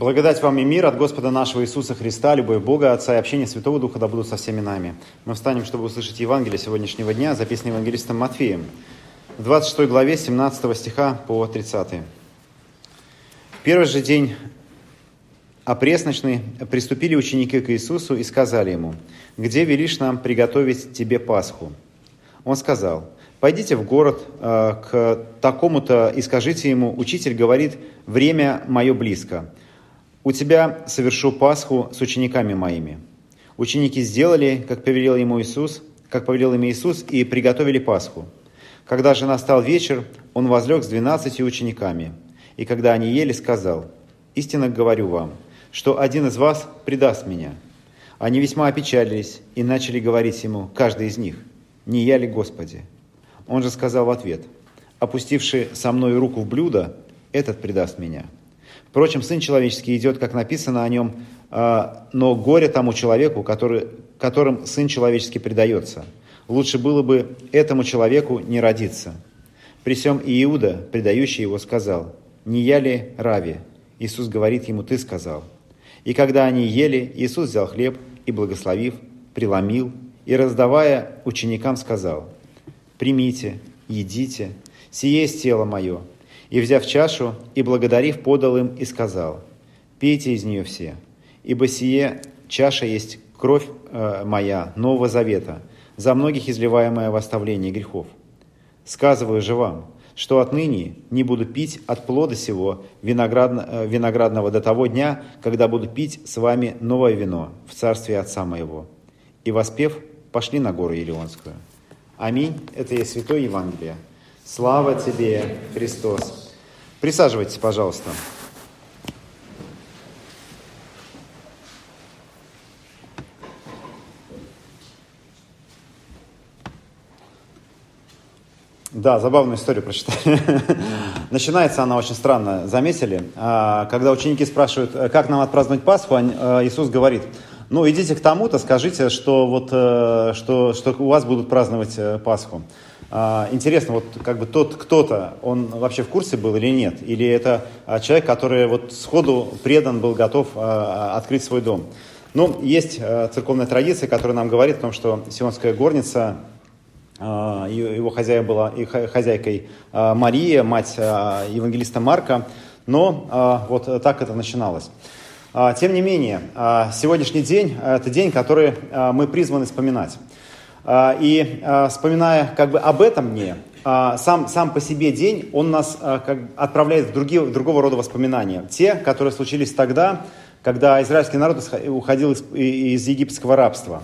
Благодать вам и мир от Господа нашего Иисуса Христа, любовь Бога, Отца и общение Святого Духа да будут со всеми нами. Мы встанем, чтобы услышать Евангелие сегодняшнего дня, записанное евангелистом Матфеем, в 26 главе 17 стиха по 30. В первый же день опресночный приступили ученики к Иисусу и сказали ему, «Где велишь нам приготовить тебе Пасху?» Он сказал, «Пойдите в город э, к такому-то и скажите ему, учитель говорит, время мое близко» У тебя совершу Пасху с учениками моими. Ученики сделали, как повелел ему Иисус, как повелел им Иисус, и приготовили Пасху. Когда же настал вечер, он возлег с двенадцатью учениками. И когда они ели, сказал, «Истинно говорю вам, что один из вас предаст меня». Они весьма опечалились и начали говорить ему, каждый из них, «Не я ли, Господи?» Он же сказал в ответ, «Опустивший со мной руку в блюдо, этот предаст меня». Впрочем, Сын Человеческий идет, как написано о нем, а, но горе тому человеку, который, которым Сын Человеческий предается. Лучше было бы этому человеку не родиться. При всем Иуда, предающий его, сказал, «Не я ли Рави?» Иисус говорит ему, «Ты сказал». И когда они ели, Иисус взял хлеб и, благословив, преломил, и, раздавая ученикам, сказал, «Примите, едите, сие есть тело мое, и, взяв чашу, и благодарив, подал им и сказал, «Пейте из нее все, ибо сие чаша есть кровь э, моя Нового Завета, за многих изливаемая в оставлении грехов. Сказываю же вам, что отныне не буду пить от плода сего виноградно, э, виноградного до того дня, когда буду пить с вами новое вино в царстве Отца моего». И воспев, пошли на гору Елеонскую. Аминь. Это есть Святое Евангелие. Слава тебе, Христос. Присаживайтесь, пожалуйста. Да, забавную историю прочитали. Начинается она очень странно, заметили? А, когда ученики спрашивают, как нам отпраздновать Пасху, э, Иисус говорит, ну идите к тому-то, скажите, что, вот, э, что, что у вас будут праздновать э, Пасху. А, интересно, вот как бы тот кто-то, он вообще в курсе был или нет? Или это а, человек, который вот сходу предан был, готов а, открыть свой дом? Ну, есть церковная традиция, которая нам говорит о том, что Сионская горница, его хозяйка была и хозяйкой Мария, мать евангелиста Марка, но вот так это начиналось. Тем не менее, сегодняшний день – это день, который мы призваны вспоминать. А, и а, вспоминая как бы об этом дне, а, сам, сам по себе день, он нас как, отправляет в другие, другого рода воспоминания. Те, которые случились тогда, когда израильский народ уходил из, из египетского рабства.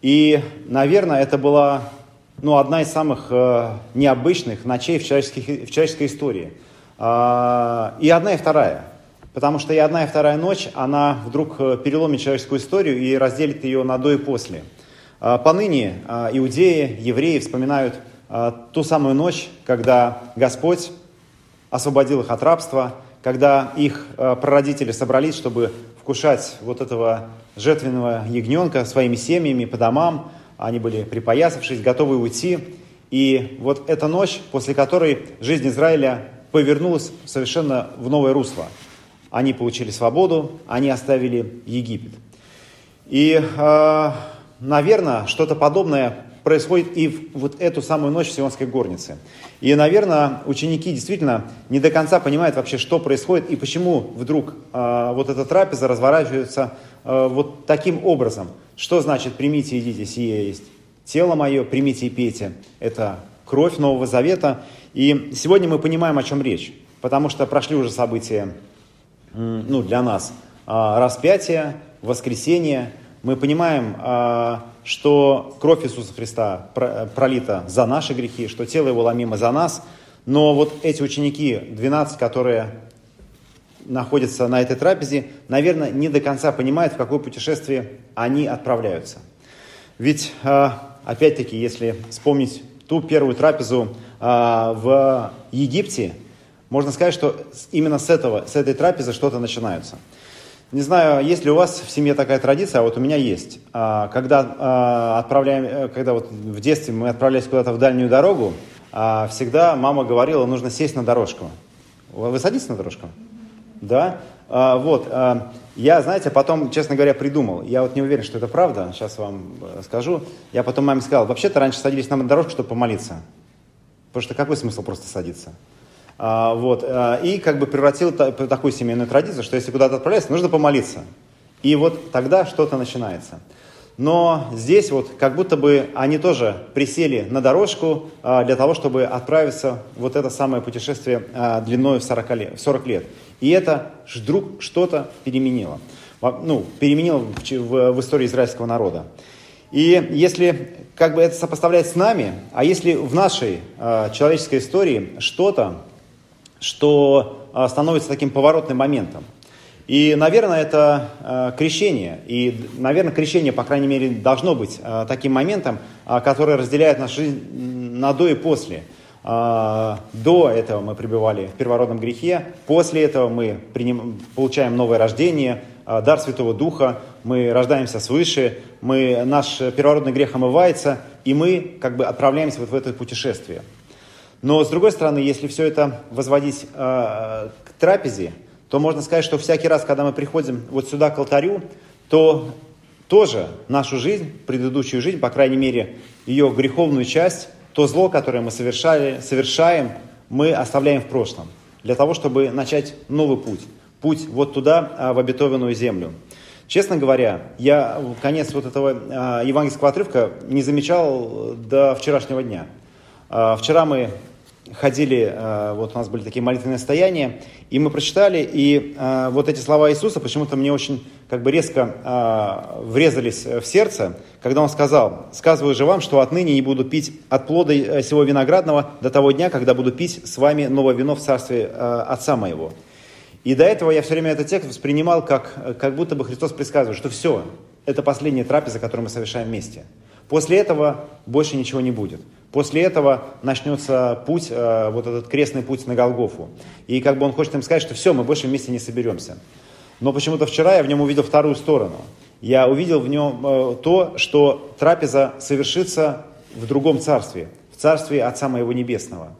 И, наверное, это была ну, одна из самых э, необычных ночей в, человеческой в человеческой истории. И одна, и вторая. Потому что и одна, и вторая ночь, она вдруг э, переломит человеческую историю и разделит ее на до и после. Поныне а, иудеи, евреи вспоминают а, ту самую ночь, когда Господь освободил их от рабства, когда их прародители собрались, чтобы вкушать вот этого жертвенного ягненка своими семьями по домам. Они были припоясавшись, готовы уйти. И вот эта ночь, после которой жизнь Израиля повернулась совершенно в новое русло. Они получили свободу, они оставили Египет. И наверное, что-то подобное происходит и в вот эту самую ночь в Сионской горнице. И, наверное, ученики действительно не до конца понимают вообще, что происходит и почему вдруг э, вот эта трапеза разворачивается э, вот таким образом. Что значит «примите, идите, сие есть тело мое, примите и пейте». Это кровь Нового Завета. И сегодня мы понимаем, о чем речь, потому что прошли уже события ну, для нас. Э, распятие, воскресение – мы понимаем, а, что кровь Иисуса Христа пролита за наши грехи, что тело Его ломимо за нас, но вот эти ученики, 12, которые находятся на этой трапезе, наверное, не до конца понимают, в какое путешествие они отправляются. Ведь, а, опять-таки, если вспомнить ту первую трапезу а, в Египте, можно сказать, что именно с, этого, с этой трапезы что-то начинается – не знаю, есть ли у вас в семье такая традиция, а вот у меня есть. А, когда а, отправляем, э, когда вот в детстве мы отправлялись куда-то в дальнюю дорогу, а, всегда мама говорила, нужно сесть на дорожку. Вы садитесь на дорожку? Да? Вот, я, знаете, потом, честно говоря, придумал. Я вот не уверен, что это правда, сейчас вам э, скажу. Я потом маме сказал, вообще-то раньше садились на дорожку, чтобы помолиться. Потому что какой смысл просто садиться? А, вот, а, и как бы превратил та, такую семейную традицию, что если куда-то отправляешься, нужно помолиться. И вот тогда что-то начинается. Но здесь вот как будто бы они тоже присели на дорожку а, для того, чтобы отправиться вот это самое путешествие длиной в 40 лет. В 40 лет. И это вдруг что-то переменило. Ну, переменило в, истории израильского народа. И если как бы это сопоставлять с нами, а если в нашей человеческой истории что-то, что э, становится таким поворотным моментом, и, наверное, это э, крещение. И, наверное, крещение, по крайней мере, должно быть э, таким моментом, который разделяет нашу жизнь на до и после. До этого мы пребывали в первородном грехе, после этого мы приним, получаем новое рождение, дар Святого Духа, мы рождаемся свыше, мы, наш первородный грех омывается, и мы как бы отправляемся вот в это путешествие. Но, с другой стороны, если все это возводить э, к трапезе, то можно сказать, что всякий раз, когда мы приходим вот сюда к алтарю, то тоже нашу жизнь, предыдущую жизнь, по крайней мере, ее греховную часть, то зло, которое мы совершали, совершаем, мы оставляем в прошлом, для того, чтобы начать новый путь. Путь вот туда, а, в обетованную землю. Честно говоря, я конец вот этого а, евангельского отрывка не замечал до вчерашнего дня. А, вчера мы ходили, э, вот у нас были такие молитвенные стояния, и мы прочитали, и э, вот эти слова Иисуса почему-то мне очень как бы резко э, врезались в сердце, когда Он сказал, «Сказываю же вам, что отныне не буду пить от плода сего виноградного до того дня, когда буду пить с вами новое вино в царстве Отца моего». И до этого я все время этот текст воспринимал как, как будто бы Христос предсказывает, что все, это последняя трапеза, которую мы совершаем вместе. После этого больше ничего не будет. После этого начнется путь, э, вот этот крестный путь на Голгофу. И как бы он хочет им сказать, что все, мы больше вместе не соберемся. Но почему-то вчера я в нем увидел вторую сторону. Я увидел в нем э, то, что трапеза совершится в другом царстве, в царстве Отца Моего Небесного.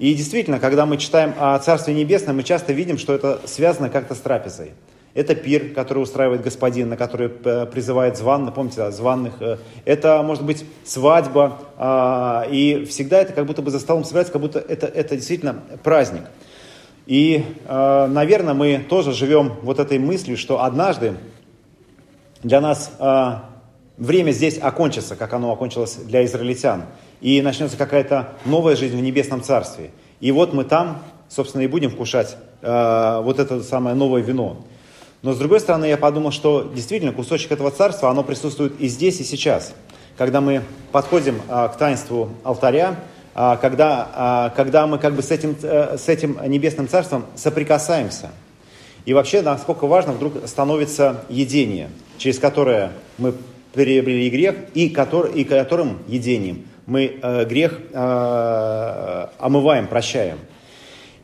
И действительно, когда мы читаем о Царстве Небесном, мы часто видим, что это связано как-то с трапезой. Это пир, который устраивает господин, на который э, призывает зван, помните, да, званных. Э, это может быть свадьба. А, и всегда это как будто бы за столом собирается, как будто это, это действительно праздник. И, э, наверное, мы тоже живем вот этой мыслью, что однажды для нас время здесь окончится, как оно окончилось для израильтян. И начнется какая-то новая жизнь в небесном царстве. И вот мы там, собственно, и будем вкушать вот это самое новое вино. Но с другой стороны, я подумал, что действительно кусочек этого царства, оно присутствует и здесь, и сейчас. Когда мы подходим а, к таинству алтаря, а, когда, а, когда мы как бы с этим, а, с этим небесным царством соприкасаемся. И вообще, насколько важно вдруг становится едение, через которое мы приобрели грех, и, который, и которым едением мы э, грех э, омываем, прощаем.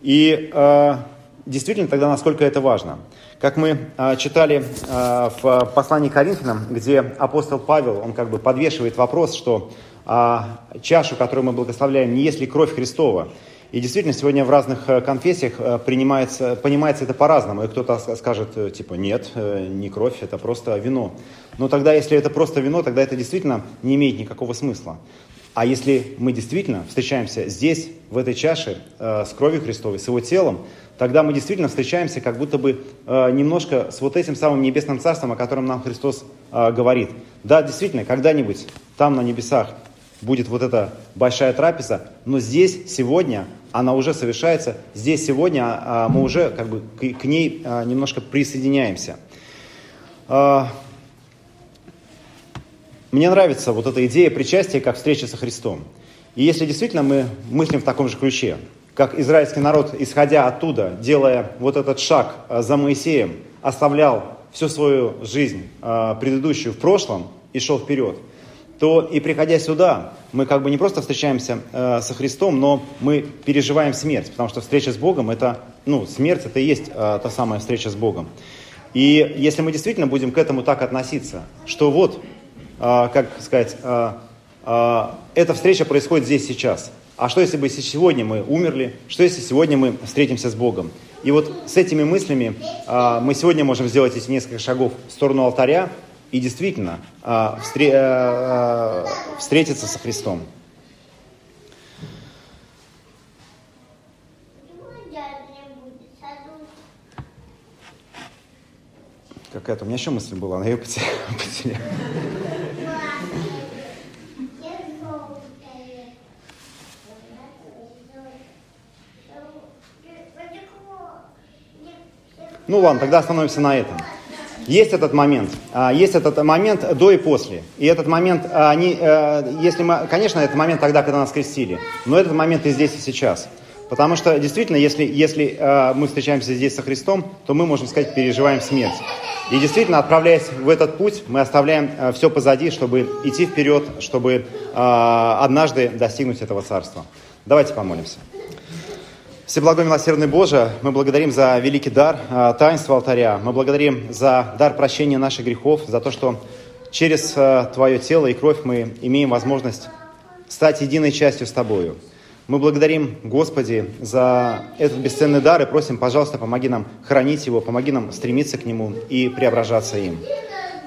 И э, действительно тогда насколько это важно. Как мы э, читали э, в послании к Коринфянам, где апостол Павел, он как бы подвешивает вопрос, что э, чашу, которую мы благословляем, не есть ли кровь Христова. И действительно, сегодня в разных конфессиях принимается, понимается это по-разному. И кто-то скажет, типа, нет, не кровь, это просто вино. Но тогда, если это просто вино, тогда это действительно не имеет никакого смысла. А если мы действительно встречаемся здесь, в этой чаше, э, с кровью Христовой, с Его телом, тогда мы действительно встречаемся как будто бы э, немножко с вот этим самым небесным царством, о котором нам Христос э, говорит. Да, действительно, когда-нибудь там на небесах будет вот эта большая трапеза, но здесь, сегодня, она уже совершается, здесь сегодня а, мы уже как бы к, к ней а, немножко присоединяемся. Мне нравится вот эта идея причастия как встреча со Христом. И если действительно мы мыслим в таком же ключе, как израильский народ, исходя оттуда, делая вот этот шаг э, за Моисеем, оставлял всю свою жизнь э, предыдущую в прошлом и шел вперед, то и приходя сюда, мы как бы не просто встречаемся э, со Христом, но мы переживаем смерть, потому что встреча с Богом это, ну, смерть это и есть та самая встреча с Богом. И если мы действительно будем к этому так относиться, что вот, как сказать, эта встреча происходит здесь сейчас, а что если бы сегодня мы умерли? Что если сегодня мы встретимся с Богом? И вот с этими мыслями а, мы сегодня можем сделать эти несколько шагов в сторону алтаря и действительно а, встре- а, встретиться со Христом. Какая-то у меня еще мысль была, она ее потеряла. Ну ладно, тогда остановимся на этом. Есть этот момент, а, есть этот момент до и после. И этот момент, а, они, э, если мы, конечно, этот момент тогда, когда нас крестили, но этот момент и здесь, и сейчас. Потому что действительно, если, если э, мы встречаемся здесь со Христом, то мы, можем сказать, переживаем смерть. И действительно, отправляясь в этот путь, мы оставляем все позади, чтобы идти вперед, чтобы однажды достигнуть этого царства. Давайте помолимся. Всеблагой милосердный Боже, мы благодарим за великий дар, а, таинство алтаря. Мы благодарим за дар прощения наших грехов, за то, что через а, Твое тело и кровь мы имеем возможность стать единой частью с Тобою. Мы благодарим, Господи, за этот бесценный дар и просим, пожалуйста, помоги нам хранить его, помоги нам стремиться к нему и преображаться им.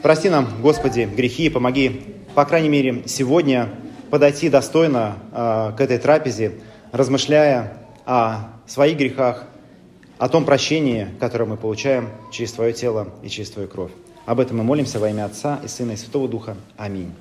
Прости нам, Господи, грехи и помоги, по крайней мере, сегодня подойти достойно э, к этой трапезе, размышляя о своих грехах, о том прощении, которое мы получаем через Твое тело и через Твою кровь. Об этом мы молимся во имя Отца и Сына и Святого Духа. Аминь.